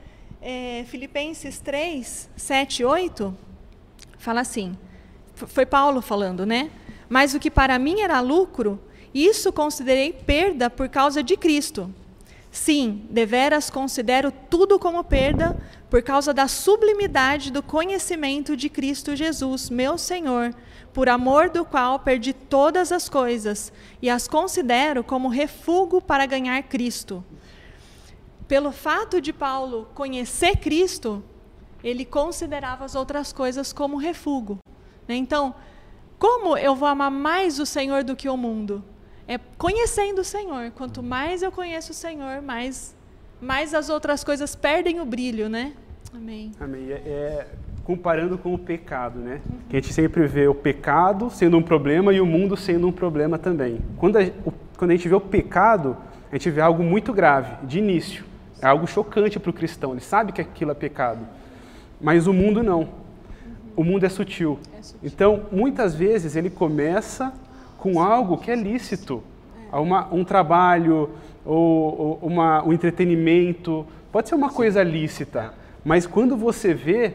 é, Filipenses 3, 7 e 8. Fala assim: foi Paulo falando, né? Mas o que para mim era lucro, isso considerei perda por causa de Cristo. Sim, deveras considero tudo como perda por causa da sublimidade do conhecimento de Cristo Jesus, meu Senhor, por amor do qual perdi todas as coisas e as considero como refúgio para ganhar Cristo. Pelo fato de Paulo conhecer Cristo, ele considerava as outras coisas como refúgio. Né? Então, como eu vou amar mais o Senhor do que o mundo? é conhecendo o Senhor. Quanto mais eu conheço o Senhor, mais, mais as outras coisas perdem o brilho, né? Amém. Amém. É, é, comparando com o pecado, né? Uhum. Que a gente sempre vê o pecado sendo um problema e o mundo sendo um problema também. Quando a, o, quando a gente vê o pecado, a gente vê algo muito grave, de início. É algo chocante para o cristão. Ele sabe que aquilo é pecado. Mas o mundo não. O mundo é sutil. é sutil. Então, muitas vezes ele começa com algo que é lícito. Uma, um trabalho ou, ou uma, um entretenimento. Pode ser uma coisa lícita, mas quando você vê,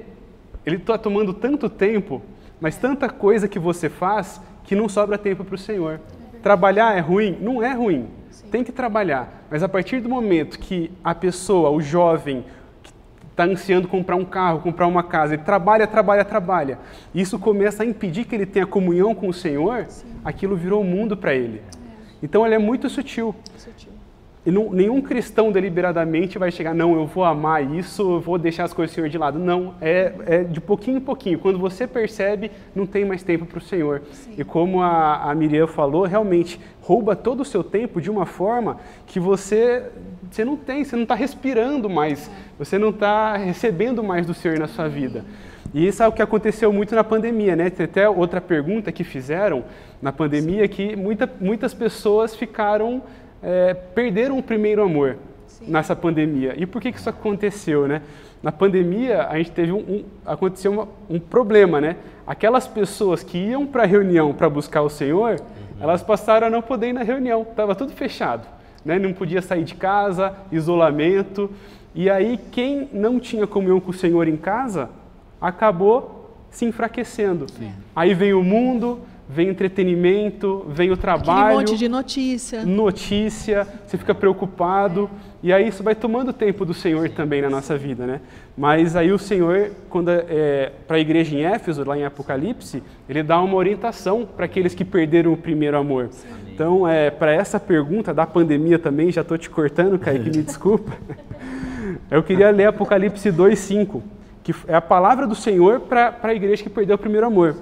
ele está tomando tanto tempo, mas tanta coisa que você faz que não sobra tempo para o Senhor. Trabalhar é ruim? Não é ruim. Tem que trabalhar. Mas a partir do momento que a pessoa, o jovem, está ansiando comprar um carro, comprar uma casa, ele trabalha, trabalha, trabalha. Isso começa a impedir que ele tenha comunhão com o Senhor, Sim. aquilo virou o mundo para ele. É. Então ele é muito sutil. sutil. E não, nenhum cristão deliberadamente vai chegar, não, eu vou amar isso, eu vou deixar as coisas do Senhor de lado. Não, é, é de pouquinho em pouquinho. Quando você percebe, não tem mais tempo para o Senhor. Sim. E como a, a Miriam falou, realmente rouba todo o seu tempo de uma forma que você, você não tem, você não está respirando mais, você não está recebendo mais do Senhor na sua vida. E isso é o que aconteceu muito na pandemia, né? Tem até outra pergunta que fizeram na pandemia que muita, muitas pessoas ficaram é, perderam o primeiro amor Sim. nessa pandemia. E por que, que isso aconteceu, né? Na pandemia, a gente teve um, um aconteceu uma, um problema, né? Aquelas pessoas que iam para a reunião para buscar o Senhor, uhum. elas passaram a não poder ir na reunião, estava tudo fechado, né? Não podia sair de casa, isolamento. E aí, quem não tinha comunhão com o Senhor em casa, acabou se enfraquecendo. Sim. Aí vem o mundo, vem entretenimento, vem o trabalho. Aquele monte de notícia. Notícia, você fica preocupado. E aí isso vai tomando tempo do Senhor também na nossa vida, né? Mas aí o Senhor, quando é, para a igreja em Éfeso, lá em Apocalipse, ele dá uma orientação para aqueles que perderam o primeiro amor. Sim. Então, é, para essa pergunta da pandemia também, já estou te cortando, Kaique, me [laughs] desculpa. Eu queria ler Apocalipse 2,5, que é a palavra do Senhor para a igreja que perdeu o primeiro amor.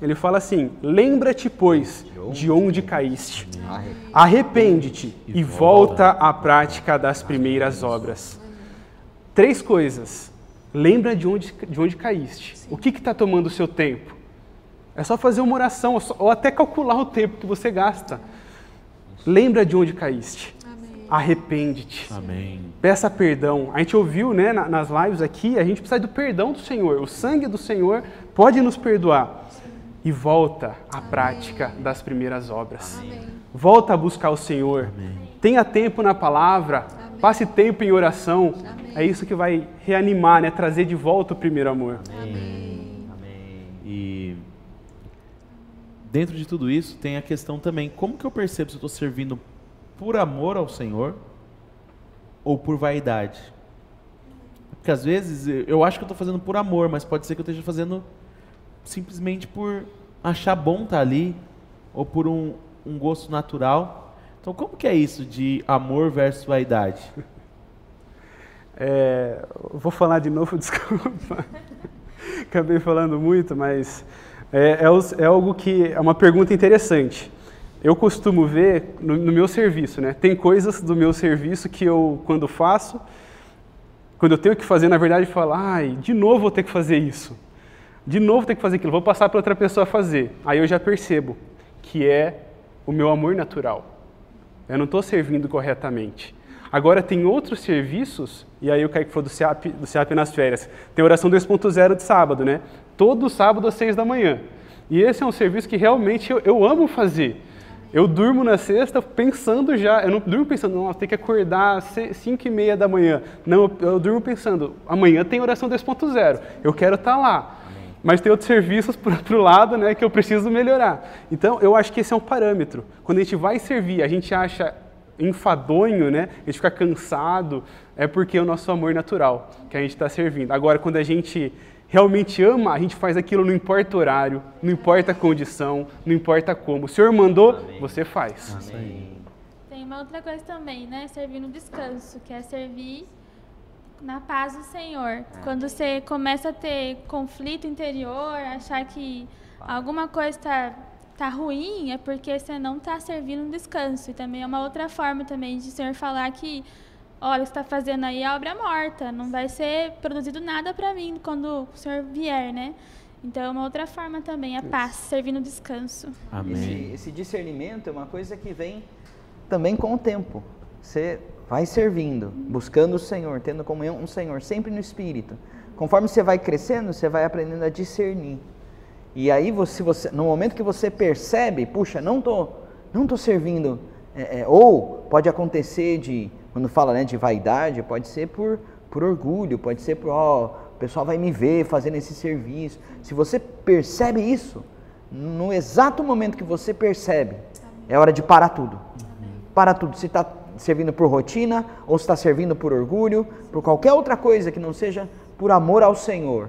Ele fala assim: Lembra-te, pois, de onde caíste. Arrepende-te e volta à prática das primeiras obras. Três coisas. Lembra de onde, de onde caíste. O que está tomando o seu tempo? É só fazer uma oração, ou até calcular o tempo que você gasta. Lembra de onde caíste. Arrepende-te. Peça perdão. A gente ouviu né, nas lives aqui, a gente precisa do perdão do Senhor. O sangue do Senhor pode nos perdoar e volta à Amém. prática das primeiras obras. Amém. Volta a buscar o Senhor. Amém. Tenha tempo na palavra, passe tempo em oração. É isso que vai reanimar, né? trazer de volta o primeiro amor. Amém. E dentro de tudo isso tem a questão também, como que eu percebo se eu estou servindo por amor ao Senhor ou por vaidade? Porque às vezes eu acho que eu estou fazendo por amor, mas pode ser que eu esteja fazendo simplesmente por achar bom estar tá ali ou por um, um gosto natural. Então, como que é isso de amor versus vaidade? [laughs] É, vou falar de novo, [laughs] desculpa. Acabei falando muito, mas é, é, é, algo que é uma pergunta interessante. Eu costumo ver no, no, meu serviço, né? Tem coisas do meu serviço que eu, quando faço, quando eu tenho que fazer, na verdade, falo, ai, de novo vou ter que fazer isso. De novo ter que fazer aquilo, vou passar para outra pessoa fazer. Aí eu já percebo que é o meu amor natural. Eu não estou servindo corretamente. Agora tem outros serviços, e aí o Kaique falou do CEAP, do nas férias. Tem oração 2.0 de sábado, né? Todo sábado às 6 da manhã. E esse é um serviço que realmente eu, eu amo fazer. Eu durmo na sexta pensando já, eu não durmo pensando, nossa, tem que acordar às 5 e meia da manhã. Não, eu, eu durmo pensando, amanhã tem oração 2.0, eu quero estar tá lá. Mas tem outros serviços para o lado né, que eu preciso melhorar. Então, eu acho que esse é um parâmetro. Quando a gente vai servir, a gente acha enfadonho, né? A gente fica cansado, é porque é o nosso amor natural que a gente está servindo. Agora, quando a gente realmente ama, a gente faz aquilo, não importa o horário, não importa a condição, não importa como. O Senhor mandou, Amém. você faz. Amém. Tem uma outra coisa também, né? Servir no descanso, que é servir na paz do Senhor. Quando você começa a ter conflito interior, achar que alguma coisa está tá ruim é porque você não está servindo um descanso. E também é uma outra forma também de o Senhor falar que, olha, o que está fazendo aí é obra morta, não vai ser produzido nada para mim quando o Senhor vier, né? Então é uma outra forma também, a paz, servindo descanso. Amém. Esse, esse discernimento é uma coisa que vem também com o tempo. Você vai servindo, buscando o Senhor, tendo comunhão com o Senhor, sempre no Espírito. Conforme você vai crescendo, você vai aprendendo a discernir. E aí, você, você, no momento que você percebe, puxa, não tô, não tô servindo, é, é, ou pode acontecer de, quando fala né, de vaidade, pode ser por, por orgulho, pode ser por, ó, o pessoal vai me ver fazendo esse serviço. Se você percebe isso, no exato momento que você percebe, é hora de parar tudo. Para tudo. Se está servindo por rotina, ou se está servindo por orgulho, por qualquer outra coisa que não seja por amor ao Senhor,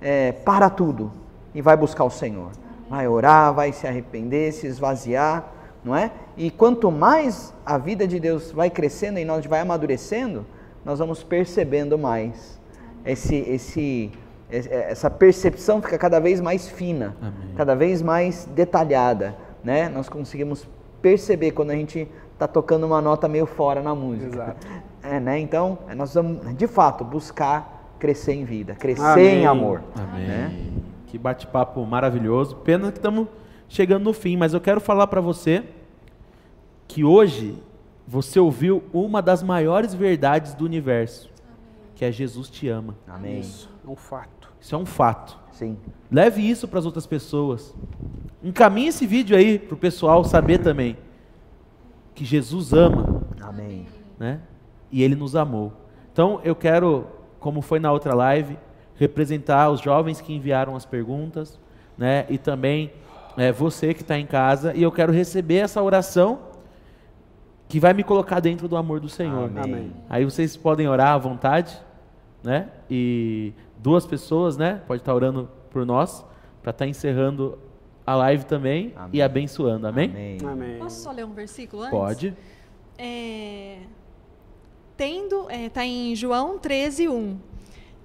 é, para tudo e vai buscar o Senhor. Vai orar, vai se arrepender, se esvaziar, não é? E quanto mais a vida de Deus vai crescendo e nós vai amadurecendo, nós vamos percebendo mais. Esse, esse, essa percepção fica cada vez mais fina, Amém. cada vez mais detalhada, né? Nós conseguimos perceber quando a gente está tocando uma nota meio fora na música. Exato. [laughs] É, né? Então, nós vamos, de fato, buscar crescer em vida, crescer Amém. em amor. Amém. Né? Que bate-papo maravilhoso. Pena que estamos chegando no fim, mas eu quero falar para você que hoje você ouviu uma das maiores verdades do universo, que é Jesus te ama. Amém. Isso é um fato. Isso é um fato. Sim. Leve isso para as outras pessoas. Encaminhe esse vídeo aí para o pessoal saber também que Jesus ama. Amém. Né? E ele nos amou. Então eu quero, como foi na outra live, representar os jovens que enviaram as perguntas, né? E também é, você que está em casa. E eu quero receber essa oração que vai me colocar dentro do amor do Senhor. Amém. Aí vocês podem orar à vontade, né? E duas pessoas, né? Pode estar orando por nós para estar tá encerrando a live também Amém. e abençoando. Amém? Amém? Amém? Posso só ler um versículo antes? Pode. É, tendo, está é, tá em João 13, 1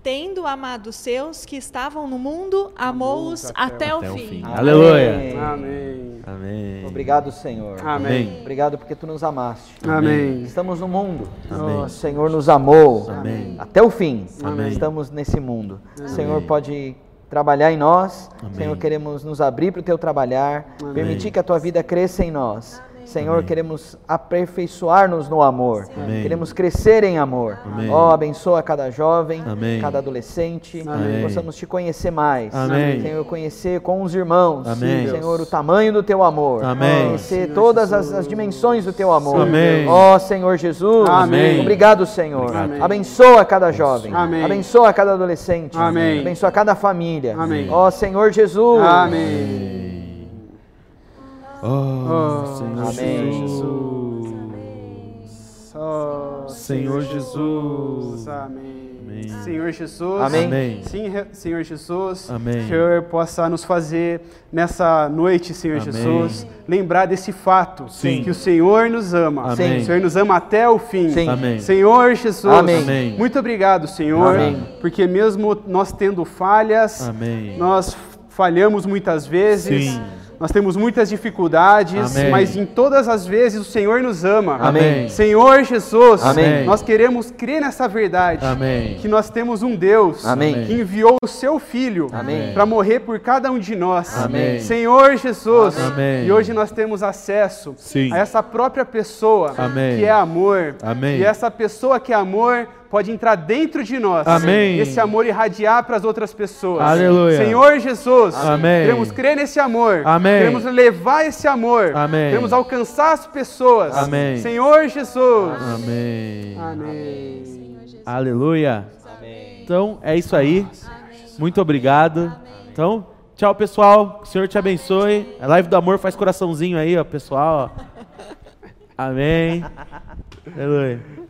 tendo amado seus que estavam no mundo, amou-os até, até, o até fim. fim. Aleluia. Amém. Amém. Obrigado, Senhor. Amém. Obrigado porque tu nos amaste. Amém. Estamos no mundo. Amém. O Senhor nos amou. Amém. Até o fim. Amém. Estamos nesse mundo. O Senhor pode trabalhar em nós. Amém. Senhor, queremos nos abrir para o teu trabalhar, Amém. permitir que a tua vida cresça em nós. Senhor, Amém. queremos aperfeiçoar-nos no amor. Amém. Queremos crescer em amor. Ó, oh, abençoa cada jovem, Amém. cada adolescente. Amém. Possamos te conhecer mais. Senhor, conhecer com os irmãos. Senhor, o tamanho do teu amor. Conhecer Senhor todas as, as, dimensões do teu amor. Ó oh, Senhor Jesus. Obrigado, Senhor. Abençoa cada jovem. Abençoa cada adolescente. Abençoa cada família. Ó oh, Senhor Jesus. Amém. Oh, Senhor Amém. Jesus. Oh, Senhor Jesus. Amém. Senhor Jesus. Amém. Sim, Senhor Jesus. Amém. Senhor possa nos fazer nessa noite, Senhor Amém. Jesus, lembrar desse fato Sim. que o Senhor nos ama. Amém. O Senhor nos ama até o fim. Sim. Amém. Senhor Jesus. Amém. Amém. Muito obrigado, Senhor, Amém. porque mesmo nós tendo falhas, Amém. nós falhamos muitas vezes. Sim. Nós temos muitas dificuldades, Amém. mas em todas as vezes o Senhor nos ama. Amém. Senhor Jesus, Amém. nós queremos crer nessa verdade. Amém. Que nós temos um Deus Amém. que enviou o seu Filho para morrer por cada um de nós. Amém. Senhor Jesus, Amém. e hoje nós temos acesso Sim. a essa própria pessoa Amém. que é amor. Amém. E essa pessoa que é amor pode entrar dentro de nós. Amém. Esse amor irradiar para as outras pessoas. Aleluia. Senhor Jesus, Amém. queremos crer nesse amor. Amém. Queremos levar esse amor. Amém. Queremos alcançar as pessoas. Amém. Senhor Jesus. Amém. Amém. Aleluia. Então, é isso aí. Muito obrigado. Então, tchau, pessoal. Que o Senhor te abençoe. A live do amor faz coraçãozinho aí, ó, pessoal. Amém. Aleluia.